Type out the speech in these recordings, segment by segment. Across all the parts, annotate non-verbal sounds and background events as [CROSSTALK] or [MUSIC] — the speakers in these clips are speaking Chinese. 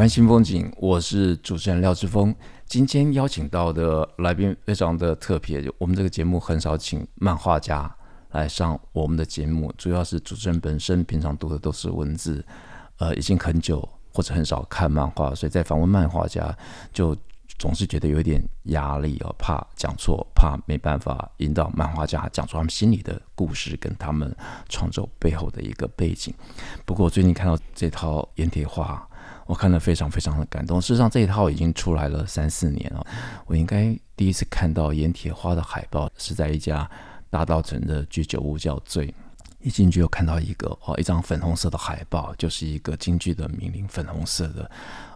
台湾新风景，我是主持人廖志峰。今天邀请到的来宾非常的特别，我们这个节目很少请漫画家来上我们的节目，主要是主持人本身平常读的都是文字，呃，已经很久或者很少看漫画，所以在访问漫画家就。总是觉得有点压力哦，怕讲错，怕没办法引导漫画家讲出他们心里的故事跟他们创作背后的一个背景。不过我最近看到这套阎铁画，我看了非常非常的感动。事实上，这一套已经出来了三四年了。我应该第一次看到盐铁花的海报是在一家大道城的居酒屋叫醉，一进去又看到一个哦，一张粉红色的海报，就是一个京剧的名伶，粉红色的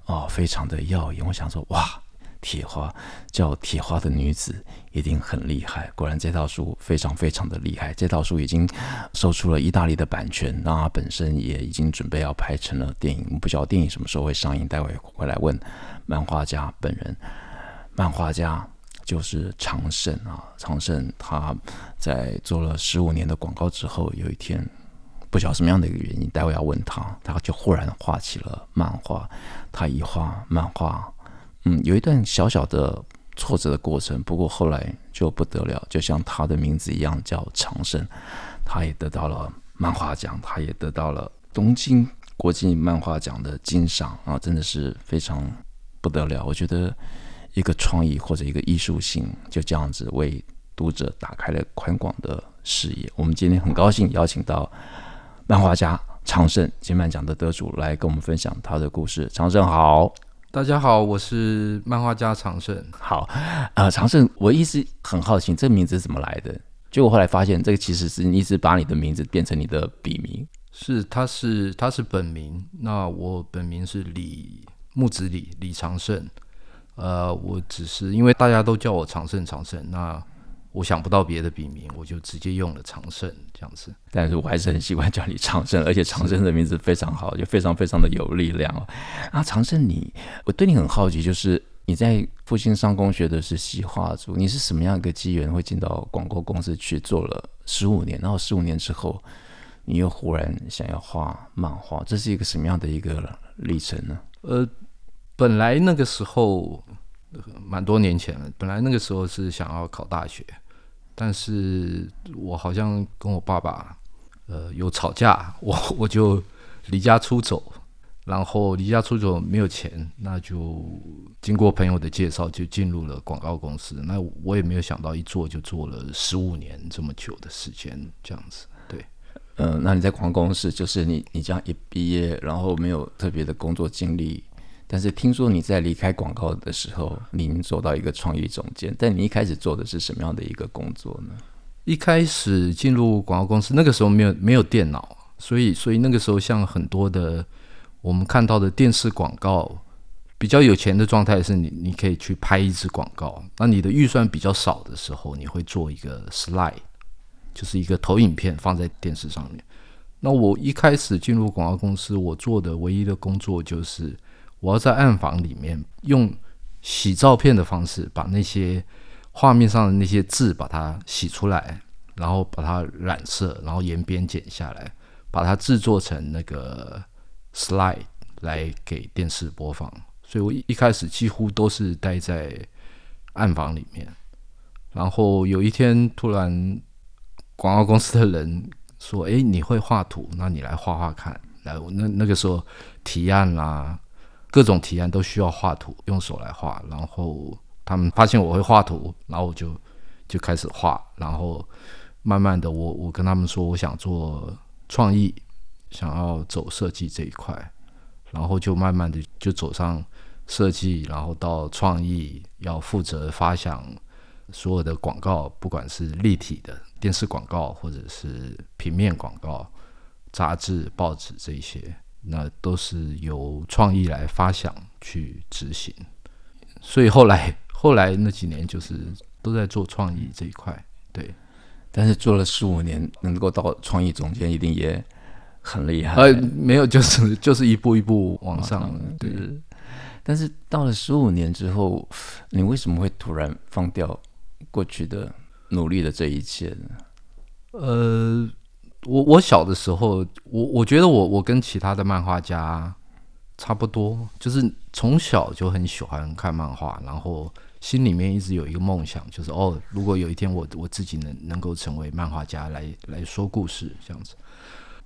哦，非常的耀眼。我想说哇。铁花叫铁花的女子一定很厉害，果然这套书非常非常的厉害。这套书已经售出了意大利的版权，那本身也已经准备要拍成了电影。不知道电影什么时候会上映，待会回来问漫画家本人。漫画家就是长胜啊，长胜他在做了十五年的广告之后，有一天不晓得什么样的一个原因，待会要问他，他就忽然画起了漫画。他一画漫画。嗯，有一段小小的挫折的过程，不过后来就不得了，就像他的名字一样，叫长胜，他也得到了漫画奖，他也得到了东京国际漫画奖的金赏啊，真的是非常不得了。我觉得一个创意或者一个艺术性，就这样子为读者打开了宽广的视野。我们今天很高兴邀请到漫画家长胜金漫奖的得主来跟我们分享他的故事。长胜好。大家好，我是漫画家长胜。好，呃，长胜，我一直很好奇，这个名字是怎么来的？结果后来发现，这个其实是你一直把你的名字变成你的笔名。是，他是他是本名。那我本名是李木子李李长胜。呃，我只是因为大家都叫我长胜长胜，那。我想不到别的笔名，我就直接用了长胜这样子。但是我还是很喜欢叫你长胜，而且长胜的名字非常好，就非常非常的有力量哦。啊，长胜，你我对你很好奇，就是你在复兴商工学的是西画组，你是什么样一个机缘会进到广告公司去做了十五年？然后十五年之后，你又忽然想要画漫画，这是一个什么样的一个历程呢？呃，本来那个时候蛮多年前了，本来那个时候是想要考大学。但是我好像跟我爸爸，呃，有吵架，[LAUGHS] 我我就离家出走，然后离家出走没有钱，那就经过朋友的介绍，就进入了广告公司。那我也没有想到，一做就做了十五年这么久的时间，这样子。对，嗯，那你在广告公司，就是你你这样一毕业，然后没有特别的工作经历。但是听说你在离开广告的时候，您做到一个创意总监。但你一开始做的是什么样的一个工作呢？一开始进入广告公司，那个时候没有没有电脑，所以所以那个时候像很多的我们看到的电视广告，比较有钱的状态是你你可以去拍一支广告。那你的预算比较少的时候，你会做一个 slide，就是一个投影片放在电视上面。那我一开始进入广告公司，我做的唯一的工作就是。我要在暗房里面用洗照片的方式，把那些画面上的那些字把它洗出来，然后把它染色，然后沿边剪下来，把它制作成那个 slide 来给电视播放。所以我一一开始几乎都是待在暗房里面。然后有一天突然广告公司的人说：“诶，你会画图？那你来画画看。”来，那那个时候提案啦。各种提案都需要画图，用手来画。然后他们发现我会画图，然后我就就开始画。然后慢慢的我，我我跟他们说，我想做创意，想要走设计这一块。然后就慢慢的就走上设计，然后到创意，要负责发想所有的广告，不管是立体的电视广告，或者是平面广告、杂志、报纸这些。那都是由创意来发想去执行。所以后来 [LAUGHS] 后来那几年就是都在做创意这一块，对。但是做了十五年，能够到创意总监，一定也很厉害。呃，没有，就是就是一步一步往上，往上对。但是到了十五年之后，你为什么会突然放掉过去的努力的这一切呢？呃，我我小的时候，我我觉得我我跟其他的漫画家差不多，就是从小就很喜欢看漫画，然后心里面一直有一个梦想，就是哦，如果有一天我我自己能能够成为漫画家来来说故事这样子。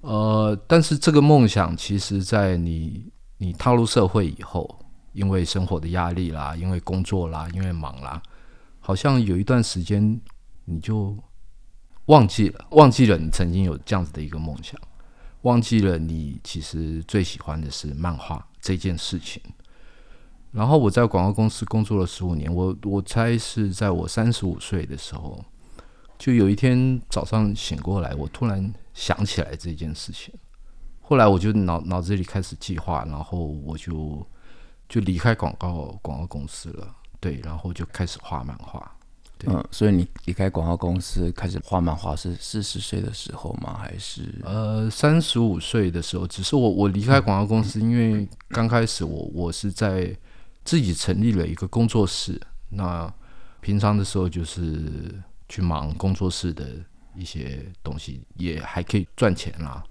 呃，但是这个梦想，其实在你你踏入社会以后。因为生活的压力啦，因为工作啦，因为忙啦，好像有一段时间你就忘记了，忘记了你曾经有这样子的一个梦想，忘记了你其实最喜欢的是漫画这件事情。然后我在广告公司工作了十五年，我我猜是在我三十五岁的时候，就有一天早上醒过来，我突然想起来这件事情。后来我就脑脑子里开始计划，然后我就。就离开广告广告公司了，对，然后就开始画漫画。对，嗯，所以你离开广告公司开始画漫画是四十岁的时候吗？还是呃三十五岁的时候？只是我我离开广告公司，嗯、因为刚开始我我是在自己成立了一个工作室，那平常的时候就是去忙工作室的一些东西，也还可以赚钱啦。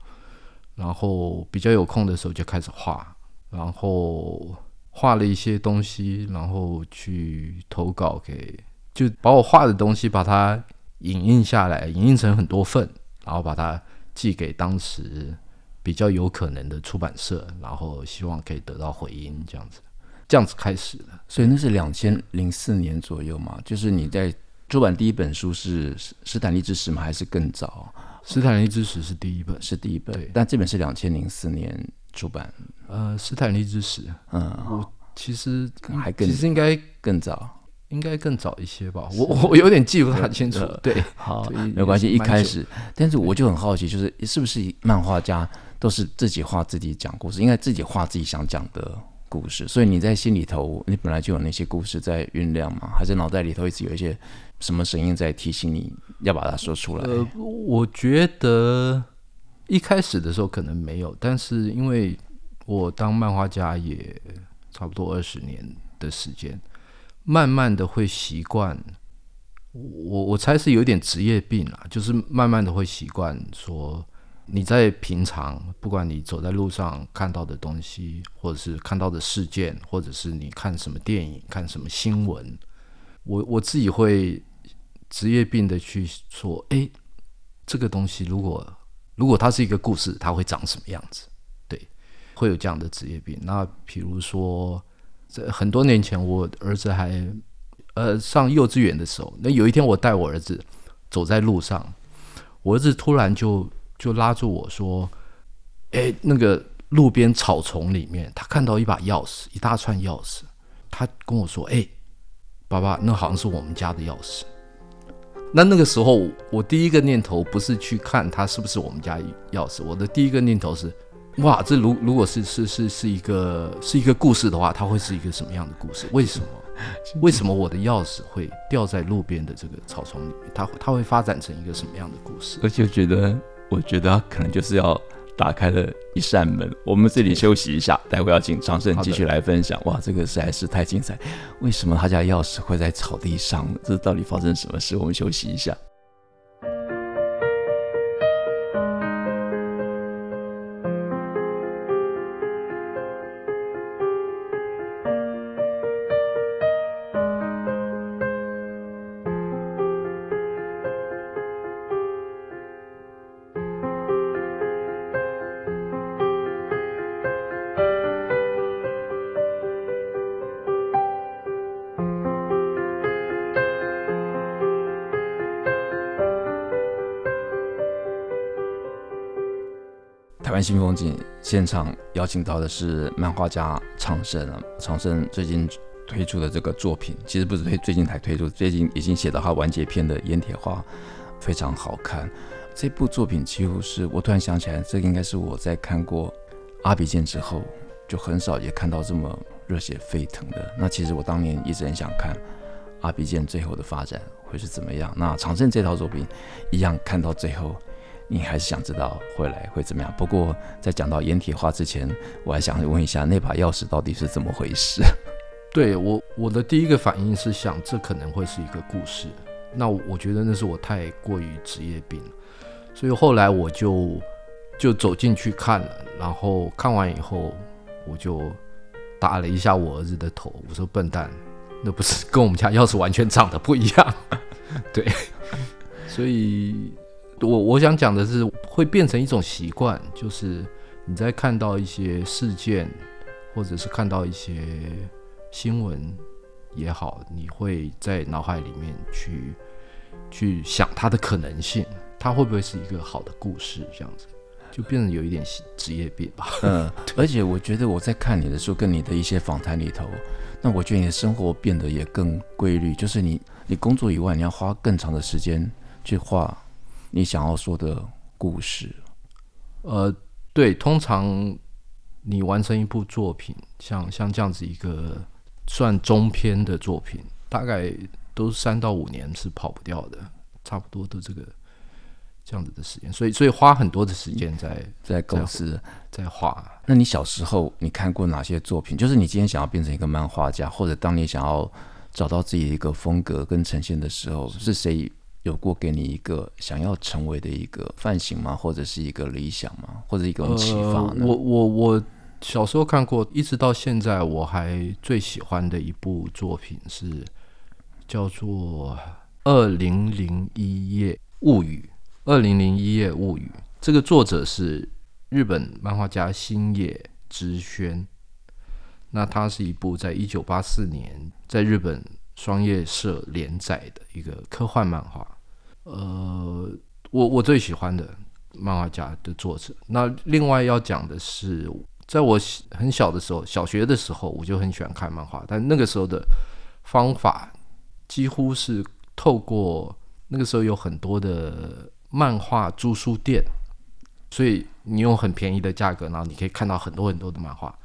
然后比较有空的时候就开始画，然后。画了一些东西，然后去投稿给，就把我画的东西把它影印下来，影印成很多份，然后把它寄给当时比较有可能的出版社，然后希望可以得到回音，这样子，这样子开始的。所以那是两千零四年左右嘛？就是你在出版第一本书是《斯坦利之死》吗？还是更早？《斯坦利之死》是第一本，是第一本，但这本是两千零四年。出版，呃，斯坦利之死，嗯，我其实还更，其实应该更早，应该更早一些吧。我 [LAUGHS] 我有点记不太清楚。对，[LAUGHS] 好，没关系。一开始，但是我就很好奇，就是是不是漫画家都是自己画自己讲故事，应该自己画自己想讲的故事。所以你在心里头，你本来就有那些故事在酝酿嘛？还是脑袋里头一直有一些什么声音在提醒你要把它说出来？呃，我觉得。一开始的时候可能没有，但是因为我当漫画家也差不多二十年的时间，慢慢的会习惯。我我猜是有点职业病啦，就是慢慢的会习惯说，你在平常不管你走在路上看到的东西，或者是看到的事件，或者是你看什么电影、看什么新闻，我我自己会职业病的去说，哎，这个东西如果。如果它是一个故事，它会长什么样子？对，会有这样的职业病。那比如说，在很多年前，我儿子还呃上幼稚园的时候，那有一天我带我儿子走在路上，我儿子突然就就拉住我说：“哎，那个路边草丛里面，他看到一把钥匙，一大串钥匙。他跟我说：‘哎，爸爸，那好像是我们家的钥匙。’”那那个时候，我第一个念头不是去看它是不是我们家钥匙，我的第一个念头是，哇，这如如果是是是是一个是一个故事的话，它会是一个什么样的故事？为什么？[LAUGHS] 为什么我的钥匙会掉在路边的这个草丛里面？它它会发展成一个什么样的故事？而且觉得，我觉得可能就是要。打开了一扇门，我们这里休息一下，[LAUGHS] 待会要请张胜继续来分享。哇，这个实在是太精彩！为什么他家钥匙会在草地上？这到底发生什么事？我们休息一下。新风景现场邀请到的是漫画家常胜啊，常胜最近推出的这个作品，其实不是推最近才推出，最近已经写到他完结篇的《阉铁花》，非常好看。这部作品几乎是我突然想起来，这个应该是我在看过阿比剑之后，就很少也看到这么热血沸腾的。那其实我当年一直很想看阿比剑最后的发展会是怎么样。那长胜这套作品一样看到最后，你还是想知道回来会怎么样。不过在讲到掩体花之前，我还想问一下那把钥匙到底是怎么回事？[LAUGHS] 对我，我的第一个反应是想，这可能会是一个故事。那我觉得那是我太过于职业病，所以后来我就就走进去看了，然后看完以后，我就打了一下我儿子的头，我说：“笨蛋，那不是跟我们家钥匙完全长得不一样。[LAUGHS] ”对，所以我我想讲的是，会变成一种习惯，就是你在看到一些事件，或者是看到一些。新闻也好，你会在脑海里面去去想它的可能性，它会不会是一个好的故事？这样子就变成有一点职业病吧。嗯，[LAUGHS] 而且我觉得我在看你的时候，跟你的一些访谈里头，那我觉得你的生活变得也更规律，就是你你工作以外，你要花更长的时间去画你想要说的故事。呃，对，通常你完成一部作品，像像这样子一个。算中篇的作品，大概都三到五年是跑不掉的，差不多都这个这样子的时间，所以所以花很多的时间在在构思，在画。那你小时候你看过哪些作品？就是你今天想要变成一个漫画家，或者当你想要找到自己的一个风格跟呈现的时候，是谁有过给你一个想要成为的一个范型吗？或者是一个理想吗？或者一个启发呢？我我我。小时候看过，一直到现在，我还最喜欢的一部作品是叫做《二零零一夜物语》。《二零零一夜物语》这个作者是日本漫画家星野之轩。那它是一部在一九八四年在日本双叶社连载的一个科幻漫画。呃，我我最喜欢的漫画家的作者。那另外要讲的是。在我很小的时候，小学的时候，我就很喜欢看漫画。但那个时候的方法几乎是透过那个时候有很多的漫画租书店，所以你用很便宜的价格，然后你可以看到很多很多的漫画。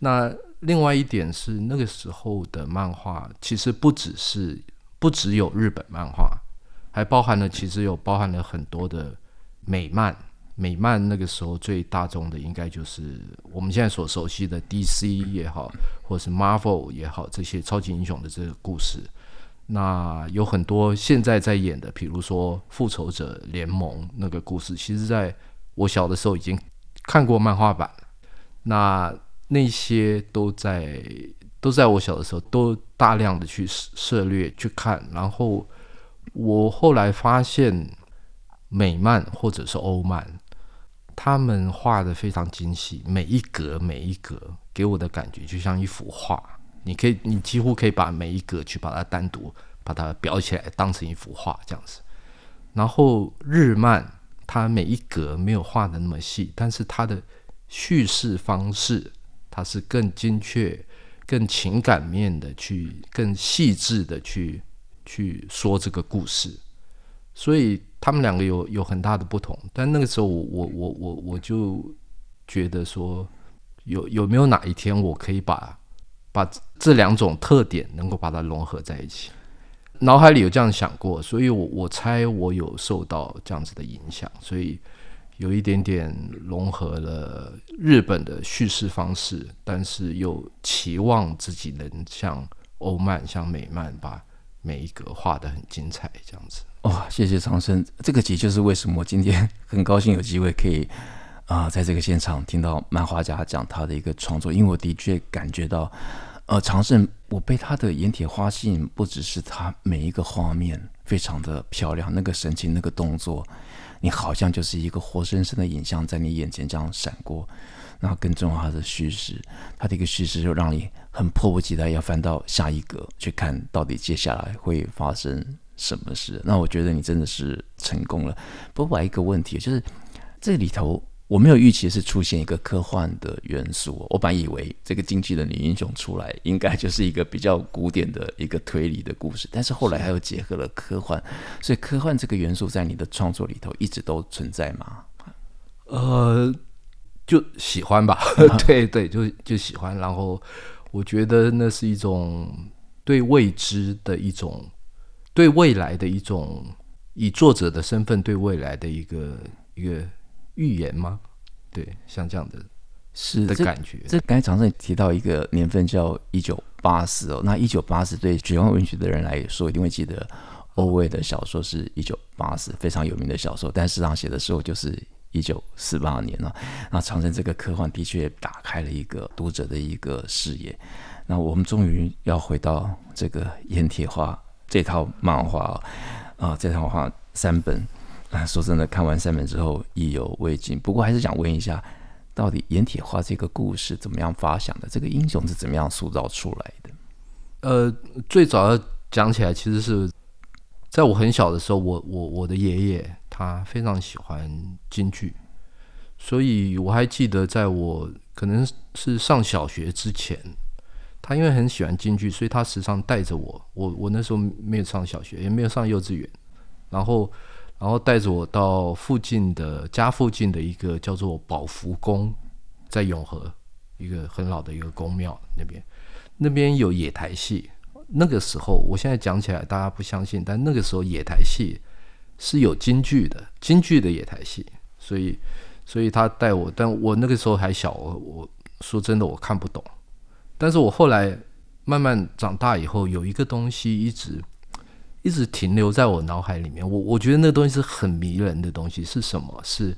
那另外一点是，那个时候的漫画其实不只是不只有日本漫画，还包含了其实有包含了很多的美漫。美漫那个时候最大众的应该就是我们现在所熟悉的 DC 也好，或是 Marvel 也好，这些超级英雄的这个故事。那有很多现在在演的，比如说复仇者联盟那个故事，其实在我小的时候已经看过漫画版。那那些都在都在我小的时候都大量的去涉猎去看，然后我后来发现美漫或者是欧漫。他们画的非常精细，每一格每一格给我的感觉就像一幅画。你可以，你几乎可以把每一格去把它单独把它裱起来，当成一幅画这样子。然后日漫，它每一格没有画的那么细，但是它的叙事方式，它是更精确、更情感面的去、更细致的去去说这个故事。所以他们两个有有很大的不同，但那个时候我我我我我就觉得说，有有没有哪一天我可以把把这两种特点能够把它融合在一起？脑海里有这样想过，所以我我猜我有受到这样子的影响，所以有一点点融合了日本的叙事方式，但是又期望自己能像欧漫、像美漫把每一格画得很精彩，这样子。哇、哦，谢谢长胜，这个其实就是为什么今天很高兴有机会可以啊、在这个现场听到漫画家讲他的一个创作，因为我的确感觉到，呃，长胜，我被他的阎铁花吸引，不只是他每一个画面非常的漂亮，那个神情、那个动作，你好像就是一个活生生的影像在你眼前这样闪过，然后更重要它的叙事，它的一个叙事就让你很迫不及待要翻到下一格去看到底接下来会发生。什么事？那我觉得你真的是成功了。不过，还有一个问题，就是这里头我没有预期是出现一个科幻的元素。我本以为这个进击的女英雄出来，应该就是一个比较古典的一个推理的故事。但是后来还有结合了科幻，所以科幻这个元素在你的创作里头一直都存在吗？呃，就喜欢吧，[LAUGHS] 对对，就就喜欢。然后我觉得那是一种对未知的一种，对未来的一种，以作者的身份对未来的一个一个预言吗？对，像这样的，是的感觉。这刚才常常提到一个年份叫一九八四哦，那一九八四对绝望文学的人来说一定会记得。欧威的小说是一九八四，非常有名的小说，但事实上写的时候就是一九四八年了。那长城这个科幻的确打开了一个读者的一个视野。那我们终于要回到这个阎铁花这套漫画啊，这套画三本啊，说真的，看完三本之后意犹未尽。不过还是想问一下，到底阎铁花这个故事怎么样发想的？这个英雄是怎么样塑造出来的？呃，最早要讲起来其实是。在我很小的时候，我我我的爷爷他非常喜欢京剧，所以我还记得，在我可能是上小学之前，他因为很喜欢京剧，所以他时常带着我。我我那时候没有上小学，也没有上幼稚园，然后然后带着我到附近的家附近的一个叫做宝福宫，在永和一个很老的一个宫庙那边，那边有野台戏。那个时候，我现在讲起来大家不相信，但那个时候野台戏是有京剧的，京剧的野台戏，所以，所以他带我，但我那个时候还小，我我说真的我看不懂，但是我后来慢慢长大以后，有一个东西一直一直停留在我脑海里面，我我觉得那个东西是很迷人的东西，是什么？是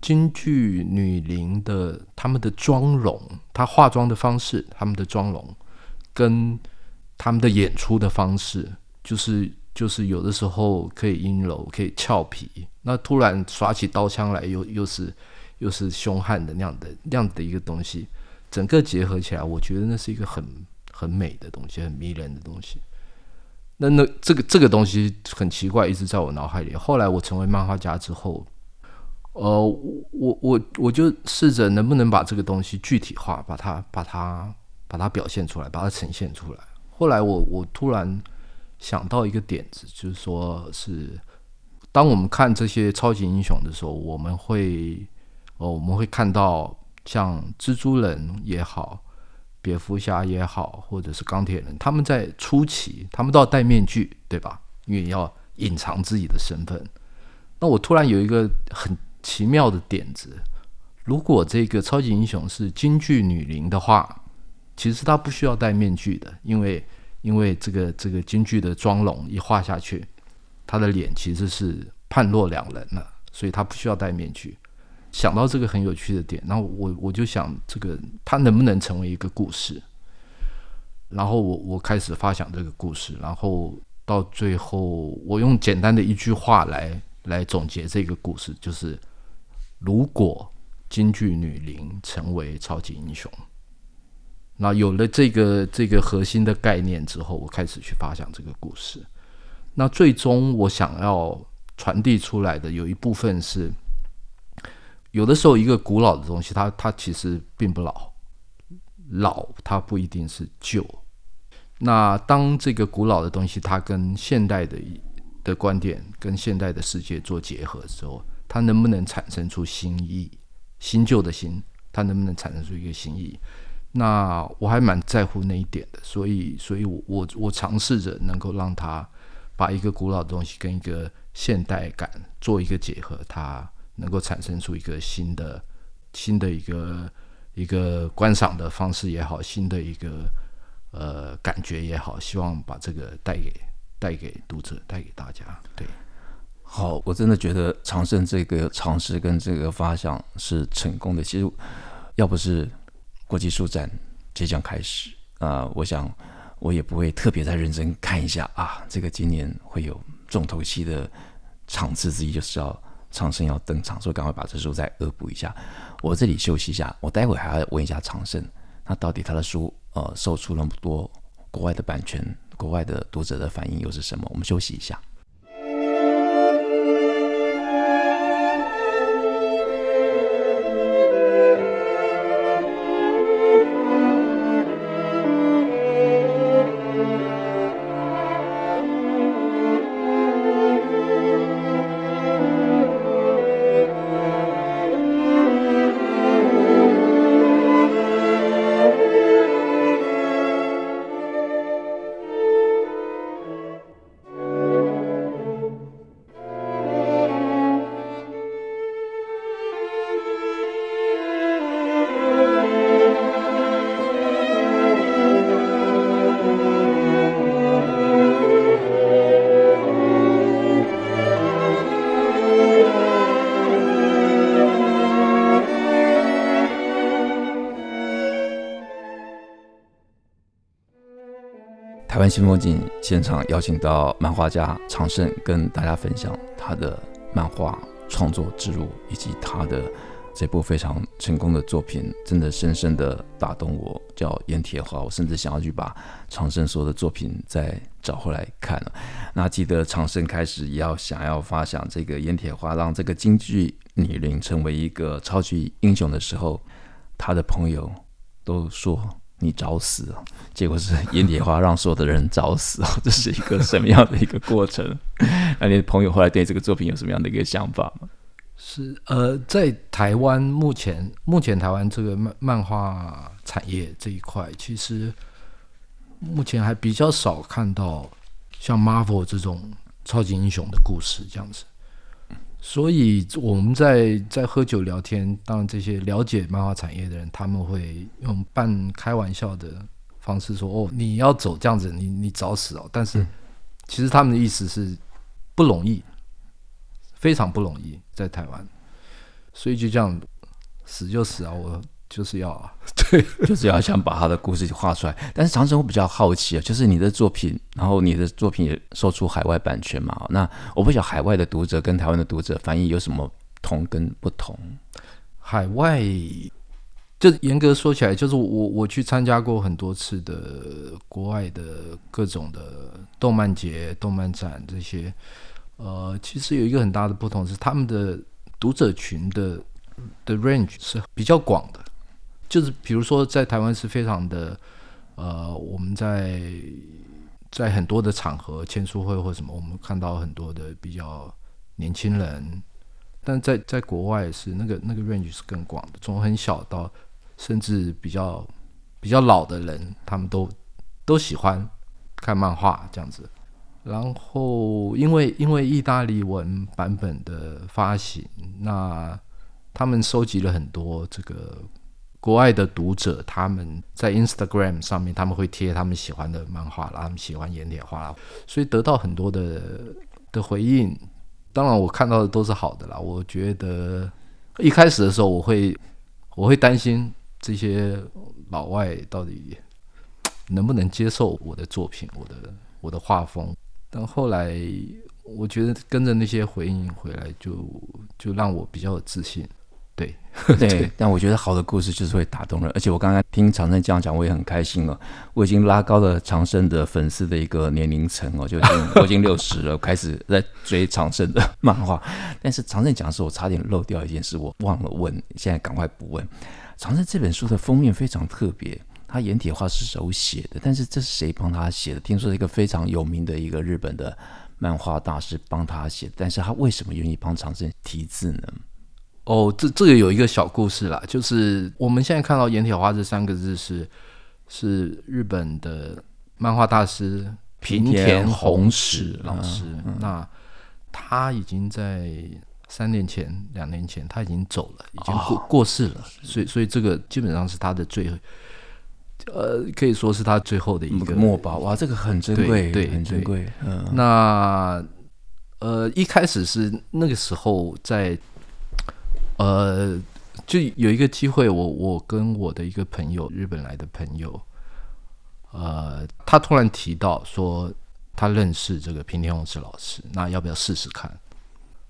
京剧女伶的她们的妆容，她化妆的方式，她们的妆容跟。他们的演出的方式，就是就是有的时候可以阴柔，可以俏皮，那突然耍起刀枪来，又又是又是凶悍的那样的那样的一个东西，整个结合起来，我觉得那是一个很很美的东西，很迷人的东西。那那这个这个东西很奇怪，一直在我脑海里。后来我成为漫画家之后，呃，我我我就试着能不能把这个东西具体化，把它把它把它表现出来，把它呈现出来。后来我我突然想到一个点子，就是说是当我们看这些超级英雄的时候，我们会哦我们会看到像蜘蛛人也好，蝙蝠侠也好，或者是钢铁人，他们在初期他们都要戴面具，对吧？因为要隐藏自己的身份。那我突然有一个很奇妙的点子，如果这个超级英雄是京剧女伶的话。其实他不需要戴面具的，因为因为这个这个京剧的妆容一画下去，他的脸其实是判若两人了，所以他不需要戴面具。想到这个很有趣的点，然后我我就想，这个他能不能成为一个故事？然后我我开始发想这个故事，然后到最后，我用简单的一句话来来总结这个故事，就是如果京剧女伶成为超级英雄。那有了这个这个核心的概念之后，我开始去发想这个故事。那最终我想要传递出来的有一部分是，有的时候一个古老的东西它，它其实并不老，老它不一定是旧。那当这个古老的东西它跟现代的的观点跟现代的世界做结合之后，它能不能产生出新意？新旧的新，它能不能产生出一个新意？那我还蛮在乎那一点的，所以，所以我我我尝试着能够让他把一个古老的东西跟一个现代感做一个结合，它能够产生出一个新的新的一个一个观赏的方式也好，新的一个呃感觉也好，希望把这个带给带给读者，带给大家。对，好，我真的觉得长胜这个尝试跟这个发想是成功的。其实要不是。国际书展即将开始啊、呃，我想我也不会特别再认真看一下啊。这个今年会有重头戏的场次之一，就是要长生要登场，所以赶快把这书再恶补一下。我这里休息一下，我待会还要问一下长生，那到底他的书呃售出那么多，国外的版权，国外的读者的反应又是什么？我们休息一下。台湾新风景现场邀请到漫画家常胜，跟大家分享他的漫画创作之路，以及他的这部非常成功的作品，真的深深的打动我，叫《阎铁花》。我甚至想要去把常胜所有的作品再找回来看了。那记得常胜开始要想要发想这个《阎铁花》，让这个京剧女伶成为一个超级英雄的时候，他的朋友都说。你找死啊！结果是阎铁花让所有的人找死啊！[LAUGHS] 这是一个什么样的一个过程？[LAUGHS] 那你的朋友后来对这个作品有什么样的一个想法吗？是呃，在台湾目前目前台湾这个漫漫画产业这一块，其实目前还比较少看到像 Marvel 这种超级英雄的故事这样子。所以我们在在喝酒聊天，当然这些了解漫画产业的人，他们会用半开玩笑的方式说：“哦，你要走这样子，你你找死哦！”但是其实他们的意思是不容易，非常不容易，在台湾，所以就这样死就死啊！我。就是要啊，[LAUGHS] 对，[LAUGHS] 就是要想把他的故事画出来。但是常胜，我比较好奇啊，就是你的作品，然后你的作品也售出海外版权嘛？那我不晓得海外的读者跟台湾的读者反应有什么同跟不同？海外就严格说起来，就是我我去参加过很多次的国外的各种的动漫节、动漫展这些。呃，其实有一个很大的不同是，他们的读者群的的 range 是比较广的。就是比如说，在台湾是非常的，呃，我们在在很多的场合签书会或什么，我们看到很多的比较年轻人，但在在国外是那个那个 range 是更广的，从很小到甚至比较比较老的人，他们都都喜欢看漫画这样子。然后因为因为意大利文版本的发行，那他们收集了很多这个。国外的读者他们在 Instagram 上面，他们会贴他们喜欢的漫画啦，他们喜欢阎铁画啦，所以得到很多的的回应。当然，我看到的都是好的啦。我觉得一开始的时候，我会我会担心这些老外到底能不能接受我的作品，我的我的画风。但后来，我觉得跟着那些回应回来，就就让我比较有自信。对 [LAUGHS] 对，但我觉得好的故事就是会打动人，而且我刚刚听长生这样讲，我也很开心了。我已经拉高了长生的粉丝的一个年龄层哦，就已经 [LAUGHS] 我已经六十了，开始在追长生的漫画。但是长生讲的时候，我差点漏掉一件事，我忘了问，现在赶快补问。长生这本书的封面非常特别，他阎铁花是手写的，但是这是谁帮他写的？听说是一个非常有名的一个日本的漫画大师帮他写，但是他为什么愿意帮长生题字呢？哦，这这个有一个小故事啦，就是我们现在看到“岩铁花”这三个字是是日本的漫画大师平田宏史老师，嗯嗯、那他已经在三年前、两年前他已经走了，已经过、哦、过世了，所以所以这个基本上是他的最后，呃，可以说是他最后的一个墨宝。哇，这个很珍贵，对，对很珍贵。嗯，那呃，一开始是那个时候在。呃，就有一个机会我，我跟我的一个朋友，日本来的朋友，呃，他突然提到说他认识这个平田宏志老师，那要不要试试看？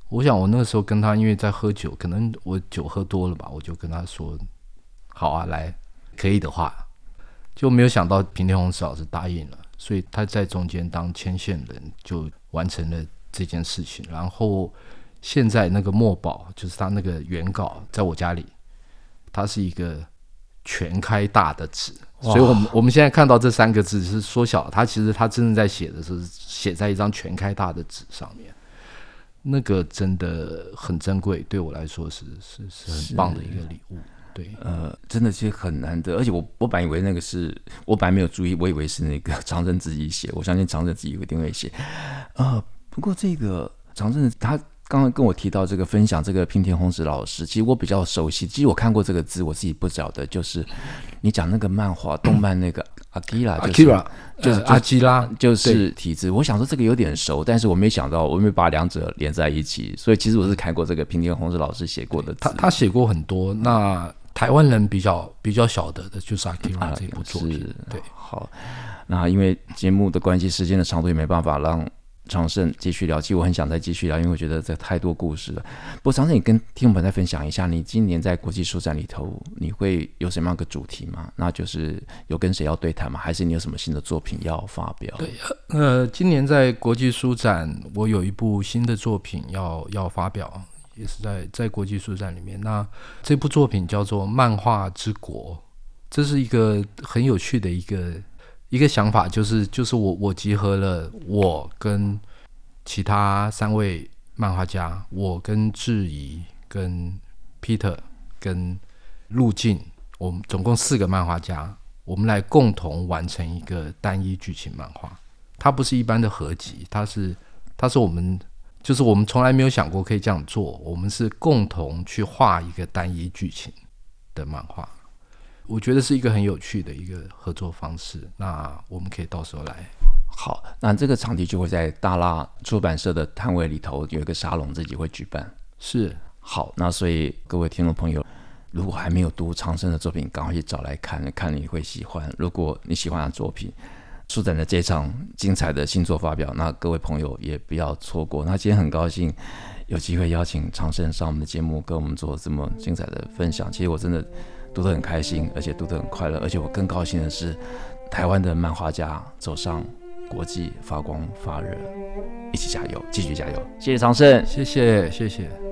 我想我那个时候跟他因为在喝酒，可能我酒喝多了吧，我就跟他说好啊，来，可以的话，就没有想到平田宏志老师答应了，所以他在中间当牵线人，就完成了这件事情，然后。现在那个墨宝就是他那个原稿，在我家里，它是一个全开大的纸，所以我们我们现在看到这三个字是缩小，它其实它真正在写的是写在一张全开大的纸上面，那个真的很珍贵，对我来说是是是很棒的一个礼物。对，呃，真的其实很难得，而且我我本以为那个是我本来没有注意，我以为是那个常胜自己写，我相信常胜自己一定会写。呃，不过这个常胜他。刚刚跟我提到这个分享，这个平田宏子老师，其实我比较熟悉。其实我看过这个字，我自己不晓得，就是你讲那个漫画、动漫那个阿基拉，就是就是阿基拉，就是体质。我想说这个有点熟，但是我没想到，我没把两者连在一起。所以其实我是看过这个平田宏史老师写过的字，他他写过很多。那台湾人比较比较晓得的就是阿基拉这部作品。对，好。那因为节目的关系，时间的长度也没办法让长胜继续聊。其实我很想再继续聊，因为我觉得这太多故事了。不过长胜，你跟听众朋友再分享一下，你今年在国际书展里头，你会有什么样的主题吗？那就是有跟谁要对谈吗？还是你有什么新的作品要发表？对，呃，今年在国际书展，我有一部新的作品要要发表。也是在在国际书展里面，那这部作品叫做《漫画之国》，这是一个很有趣的一个一个想法，就是就是我我集合了我跟其他三位漫画家，我跟志怡、跟 Peter、跟陆静，我们总共四个漫画家，我们来共同完成一个单一剧情漫画。它不是一般的合集，它是它是我们。就是我们从来没有想过可以这样做，我们是共同去画一个单一剧情的漫画，我觉得是一个很有趣的一个合作方式。那我们可以到时候来。好，那这个场地就会在大拉出版社的摊位里头有一个沙龙，自己会举办。是，好，那所以各位听众朋友，如果还没有读长生的作品，赶快去找来看，看你会喜欢。如果你喜欢的作品。书展的这场精彩的新作发表，那各位朋友也不要错过。那今天很高兴有机会邀请长生上我们的节目，跟我们做这么精彩的分享。其实我真的读得很开心，而且读得很快乐，而且我更高兴的是，台湾的漫画家走上国际发光发热，一起加油，继续加油！谢谢长胜，谢谢，谢谢。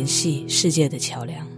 联系世界的桥梁。